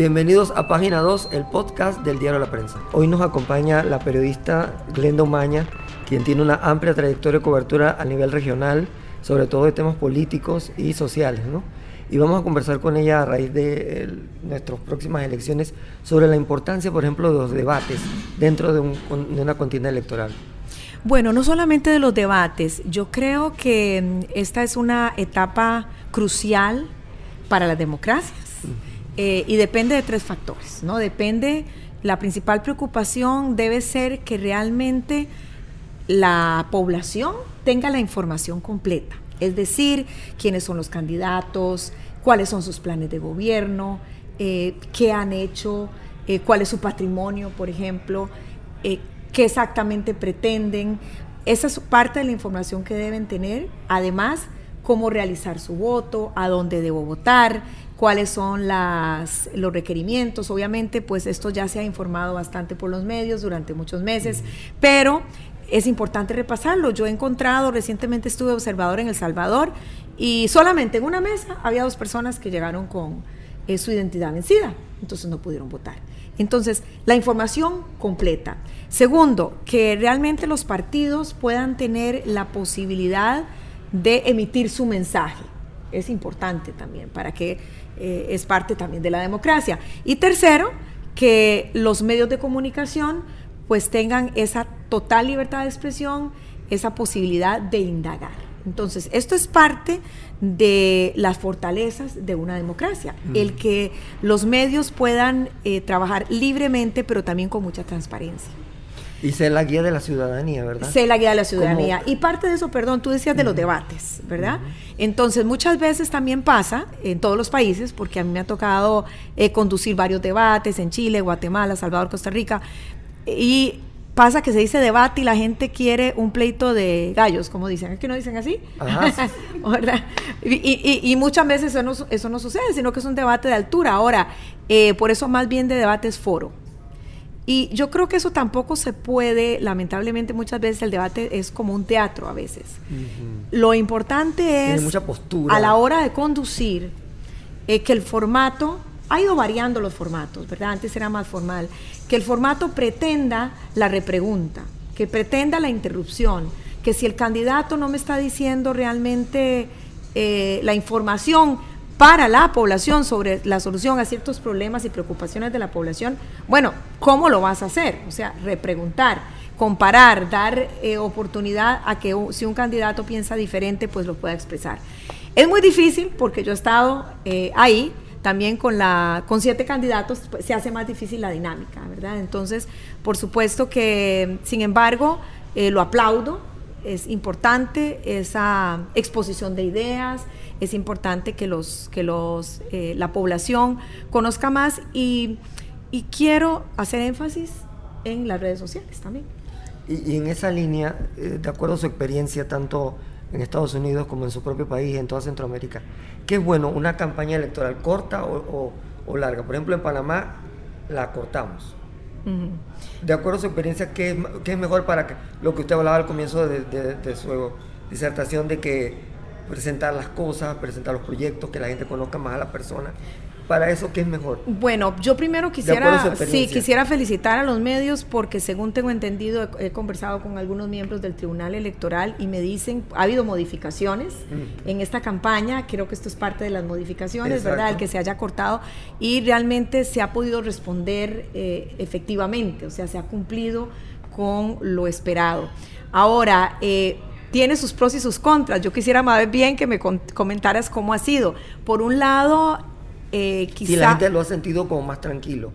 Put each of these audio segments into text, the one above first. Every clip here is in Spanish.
Bienvenidos a Página 2, el podcast del diario La Prensa. Hoy nos acompaña la periodista Glenda Umaña, quien tiene una amplia trayectoria de cobertura a nivel regional, sobre todo de temas políticos y sociales, ¿no? Y vamos a conversar con ella a raíz de nuestras próximas elecciones sobre la importancia, por ejemplo, de los debates dentro de, de una contienda electoral. Bueno, no solamente de los debates, yo creo que mm, esta es una etapa crucial para las democracias eh, y depende de tres factores, ¿no? Depende, la principal preocupación debe ser que realmente la población tenga la información completa, es decir, quiénes son los candidatos, cuáles son sus planes de gobierno, eh, qué han hecho, eh, cuál es su patrimonio, por ejemplo, qué exactamente pretenden. Esa es parte de la información que deben tener. Además, cómo realizar su voto, a dónde debo votar, cuáles son las, los requerimientos. Obviamente, pues esto ya se ha informado bastante por los medios durante muchos meses, pero es importante repasarlo. Yo he encontrado, recientemente estuve observador en El Salvador y solamente en una mesa había dos personas que llegaron con eh, su identidad vencida, entonces no pudieron votar. Entonces, la información completa. Segundo, que realmente los partidos puedan tener la posibilidad de emitir su mensaje. Es importante también para que eh, es parte también de la democracia. Y tercero, que los medios de comunicación pues tengan esa total libertad de expresión, esa posibilidad de indagar. Entonces, esto es parte de las fortalezas de una democracia, el que los medios puedan eh, trabajar libremente, pero también con mucha transparencia. Y ser la guía de la ciudadanía, ¿verdad? Ser la guía de la ciudadanía. Y parte de eso, perdón, tú decías de los debates, ¿verdad? Entonces, muchas veces también pasa en todos los países, porque a mí me ha tocado eh, conducir varios debates en Chile, Guatemala, Salvador, Costa Rica, y pasa que se dice debate y la gente quiere un pleito de gallos, como dicen. ¿Es que no dicen así? y, muchas veces eso no, eso no, sucede, sino que es un debate de altura. Ahora, eh, por eso más bien de debate es foro. Y yo creo que eso tampoco se puede, lamentablemente muchas veces el debate es como un teatro a veces. Lo importante es, mucha postura. a la hora de conducir, eh, que el formato ha ido variando los formatos, ¿verdad? Antes era más formal. Que el formato pretenda la repregunta, que pretenda la interrupción, que si el candidato no me está diciendo realmente eh, la información para la población sobre la solución a ciertos problemas y preocupaciones de la población, bueno, ¿cómo lo vas a hacer? O sea, repreguntar, comparar, dar eh, oportunidad a que si un candidato piensa diferente, pues lo pueda expresar. Es muy difícil porque yo he estado eh, ahí, también con, la, con siete candidatos pues, se hace más difícil la dinámica, ¿verdad? Entonces, por supuesto que, sin embargo, eh, lo aplaudo, es importante esa exposición de ideas, es importante que, los, que los, eh, la población conozca más y, y, quiero hacer énfasis en las redes sociales también. Y, en esa línea, eh, de acuerdo a su experiencia, tanto en Estados Unidos como en su propio país, en toda Centroamérica. ¿Qué es bueno? ¿Una campaña electoral corta o, larga? Por ejemplo, en Panamá la cortamos. De acuerdo a su experiencia, ¿qué es, mejor para que, lo que usted hablaba al comienzo de, de su disertación, de que presentar las cosas, presentar los proyectos, que la gente conozca más a la persona? Para eso qué es mejor? Bueno, yo primero quisiera, sí, quisiera felicitar a los medios porque según tengo entendido, he, conversado con algunos miembros del Tribunal Electoral y me dicen, ha habido modificaciones mm. en esta campaña, creo que esto es parte de las modificaciones, ¿verdad? El que se haya cortado y realmente se ha podido responder eh, efectivamente, o sea, se ha cumplido con lo esperado. Ahora, eh, tiene sus pros y sus contras. Yo quisiera más bien que me comentaras cómo ha sido. Por un lado, eh, si la gente lo ha sentido como más tranquilo.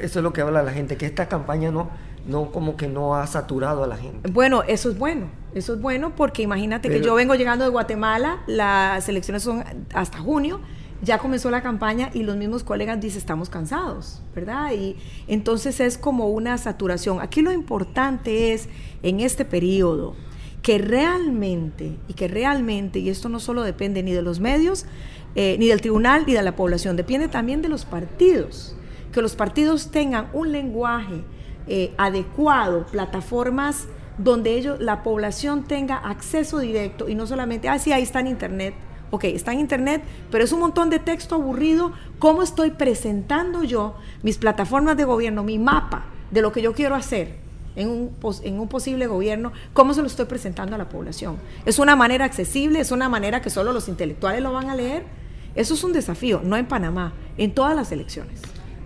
Eso es lo que habla la gente, que esta campaña no, no como que no ha saturado a la gente. Bueno, eso es bueno, eso es bueno porque imagínate que yo vengo llegando de Guatemala, las elecciones son hasta junio, ya comenzó la campaña y los mismos colegas dicen estamos cansados, ¿verdad? Y entonces es como una saturación. Aquí lo importante es en este periodo que realmente, y que realmente, y esto no solo depende ni de los medios, eh, ni del tribunal ni de la población, depende también de los partidos, que los partidos tengan un lenguaje eh, adecuado, plataformas donde ellos, la población tenga acceso directo y no solamente, ah, sí, ahí está en internet Ok, está en internet, pero es un montón de texto aburrido. ¿Cómo estoy presentando yo mis plataformas de gobierno, mi mapa de lo que yo quiero hacer? En un, en un, posible gobierno, ¿cómo se lo estoy presentando a la población? ¿Es una manera accesible? ¿Es una manera que solo los intelectuales lo van a leer? Eso es un desafío, no en Panamá, en todas las elecciones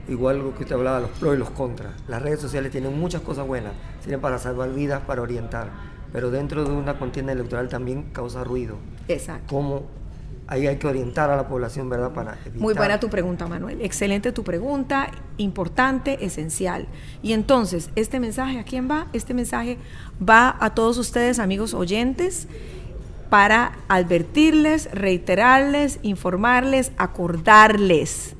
igual lo que usted hablaba, los pros y los contras. Las redes sociales tienen muchas cosas buenas, sirven para salvar vidas, para orientar, pero dentro de una contienda electoral también causa ruido. Exacto. Cómo ahí hay que orientar a la población, ¿verdad? Para evitar... Muy buena tu pregunta, Manuel. Excelente tu pregunta, importante, esencial. Y entonces, este mensaje, ¿a quién va? Este mensaje va a todos ustedes, amigos oyentes, para advertirles, reiterarles, informarles, acordarles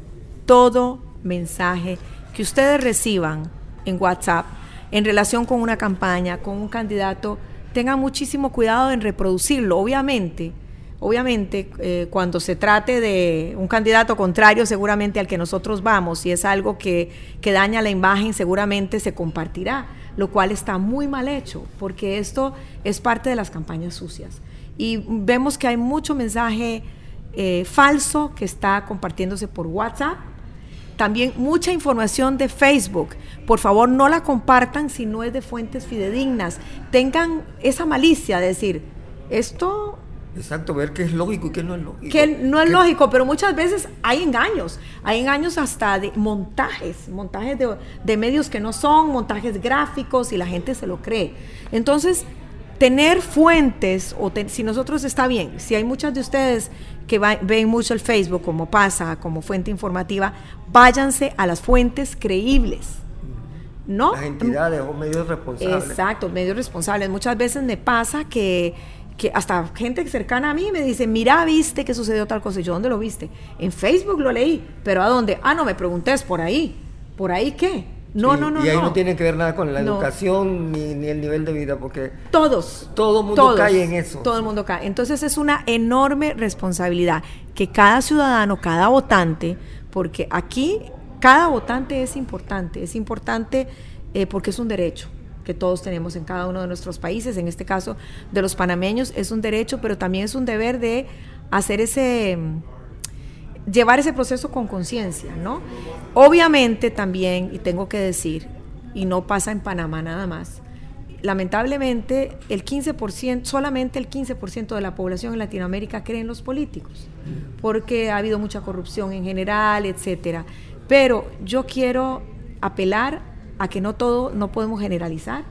todo mensaje que ustedes reciban en WhatsApp en relación con una campaña, con un candidato, tengan muchísimo cuidado en reproducirlo. Obviamente, obviamente, eh, cuando se trate de un candidato contrario seguramente al que nosotros vamos, si es algo que, que daña la imagen, seguramente se compartirá, lo cual está muy mal hecho, porque esto es parte de las campañas sucias. Y vemos que hay mucho mensaje eh, falso que está compartiéndose por WhatsApp también mucha información de Facebook. Por favor, no la compartan si no es de fuentes fidedignas. Tengan esa malicia de decir, esto... Exacto, ver qué es lógico y qué no es lógico. Que no es lógico, pero muchas veces hay engaños. Hay engaños hasta de montajes, montajes de, de medios que no son, montajes gráficos y la gente se lo cree. Entonces, tener fuentes, o si nosotros está bien, si hay muchas de ustedes que ven mucho el Facebook como pasa, como fuente informativa, váyanse a las fuentes creíbles. ¿No? Las entidades o medios responsables. Exacto, medios responsables. Muchas veces me pasa que, que hasta gente cercana a mí me dice, mira, viste que sucedió tal cosa. ¿Y yo dónde lo viste? En Facebook lo leí, pero ¿a dónde? Ah, no, me pregunté, por ahí. ¿Por ahí qué? No, no, no. Y ahí no. tiene que ver nada con la educación ni, ni, el nivel de vida, porque. Todos. Todo el mundo cae en eso. Todo el mundo cae. Entonces es una enorme responsabilidad que cada ciudadano, cada votante, porque aquí cada votante es importante. Es importante eh, porque es un derecho que todos tenemos en cada uno de nuestros países, en este caso de los panameños, es un derecho, pero también es un deber de hacer ese llevar ese proceso con conciencia, ¿no? Obviamente también, y tengo que decir, y no pasa en Panamá nada más, lamentablemente el 15%, solamente el 15% de la población en Latinoamérica cree en los políticos, porque ha habido mucha corrupción en general, etcétera. Pero yo quiero apelar a que no todo, no podemos generalizar,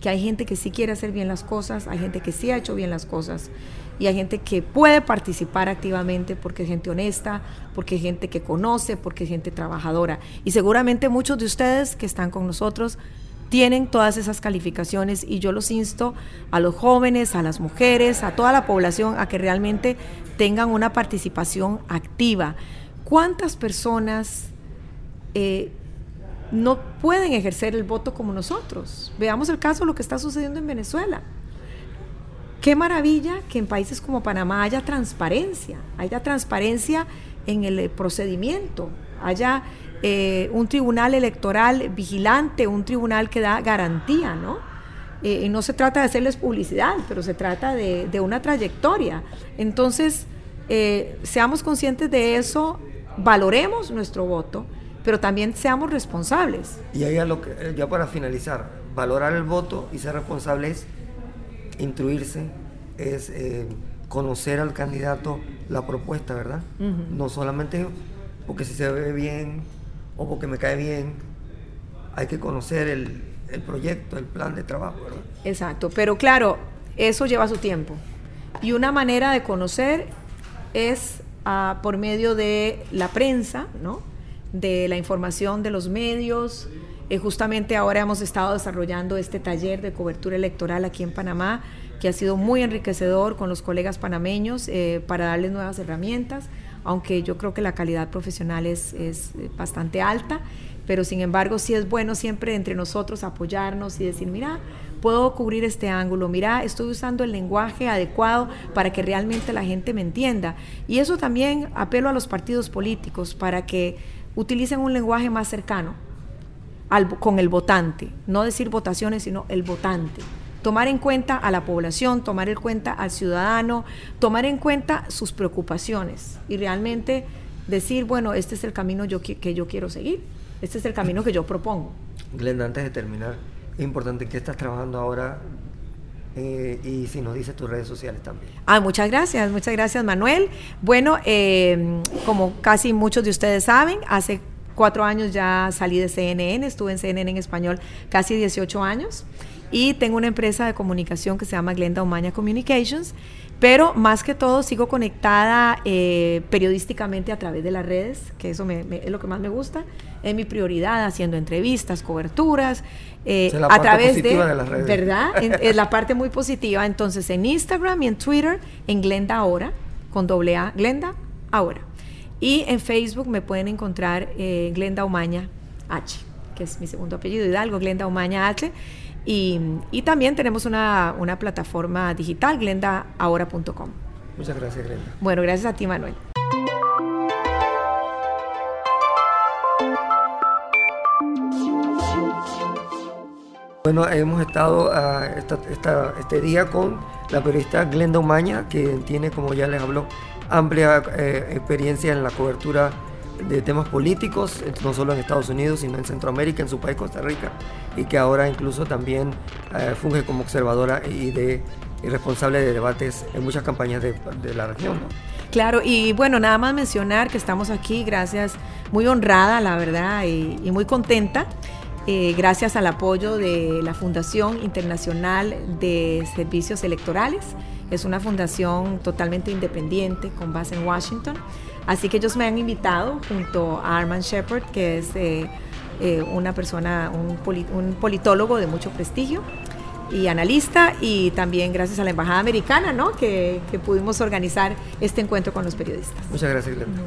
que hay gente que sí quiere hacer bien las cosas, hay gente que sí ha hecho bien las cosas y hay gente que puede participar activamente porque es gente honesta, porque es gente que conoce, porque es gente trabajadora. Y seguramente muchos de ustedes que están con nosotros tienen todas esas calificaciones y yo los insto a los jóvenes, a las mujeres, a toda la población a que realmente tengan una participación activa. ¿Cuántas personas eh, no pueden ejercer el voto como nosotros? Veamos el caso de lo que está sucediendo en Venezuela. Qué maravilla que en países como Panamá haya transparencia, haya transparencia en el procedimiento, haya eh, un tribunal electoral vigilante, un tribunal que da garantía, ¿no? Eh, y no se trata de hacerles publicidad, pero se trata de, una trayectoria. Entonces, eh, seamos conscientes de eso, valoremos nuestro voto, pero también seamos responsables. Y ahí lo que, ya para finalizar, valorar el voto y ser responsables instruirse, es eh, conocer al candidato la propuesta, ¿verdad? No solamente porque si se ve bien o porque me cae bien, hay que conocer el, proyecto, el plan de trabajo, ¿verdad? Exacto, pero claro, eso lleva su tiempo. Y una manera de conocer es ah, por medio de la prensa, ¿no? de la información de los medios, eh, justamente ahora hemos estado desarrollando este taller de cobertura electoral aquí en Panamá, que ha sido muy enriquecedor con los colegas panameños eh, para darles nuevas herramientas, aunque yo creo que la calidad profesional es, es bastante alta, pero sin embargo sí es bueno siempre entre nosotros apoyarnos y decir, mira, puedo cubrir este ángulo, mira, estoy usando el lenguaje adecuado para que realmente la gente me entienda. Y eso también apelo a los partidos políticos para que utilicen un lenguaje más cercano con el votante, no decir votaciones, sino el votante, tomar en cuenta a la población, tomar en cuenta al ciudadano, tomar en cuenta sus preocupaciones y realmente decir, bueno, este es el camino yo, que yo quiero seguir, este es el camino que yo propongo. Glenda, antes de terminar, es importante que estás trabajando ahora eh, y si nos dices tus redes sociales también. Ah, muchas gracias, muchas gracias Manuel. Bueno, eh, como casi muchos de ustedes saben, hace cuatro años ya salí de CNN, estuve en CNN en español casi 18 años y tengo una empresa de comunicación que se llama Glenda Omaña Communications pero más que todo sigo conectada eh, periodísticamente a través de las redes, que eso es lo que más me gusta. Es mi prioridad, haciendo entrevistas, coberturas, eh, a través de, las redes. ¿verdad? es la parte muy positiva. Entonces en Instagram y en Twitter, en Glenda Ahora, con doble A, Glenda Ahora. Y en Facebook me pueden encontrar eh, Glenda Umaña H, que es mi segundo apellido, Hidalgo, Glenda Umaña H. Y, también tenemos una, plataforma digital, glendaahora.com. Muchas gracias, Glenda. Bueno, gracias a ti, Manuel. Bueno, hemos estado ah, este día con la periodista Glenda Umaña, que tiene, como ya les habló, amplia eh, experiencia en la cobertura de temas políticos, no solo en Estados Unidos, sino en Centroamérica, en su país Costa Rica, y que ahora incluso también eh, funge como observadora y, de, responsable de debates en muchas campañas de, la región. Claro, y bueno, nada más mencionar que estamos aquí, gracias, muy honrada, la verdad, y, muy contenta. Eh, gracias al apoyo de la Fundación Internacional de Servicios Electorales. Es una fundación totalmente independiente con base en Washington. Así que ellos me han invitado junto a Armand Shepard, que es eh, eh, una persona, un, politólogo de mucho prestigio y analista, y también gracias a la Embajada Americana, ¿no? Que, pudimos organizar este encuentro con los periodistas. Muchas gracias, Glenda.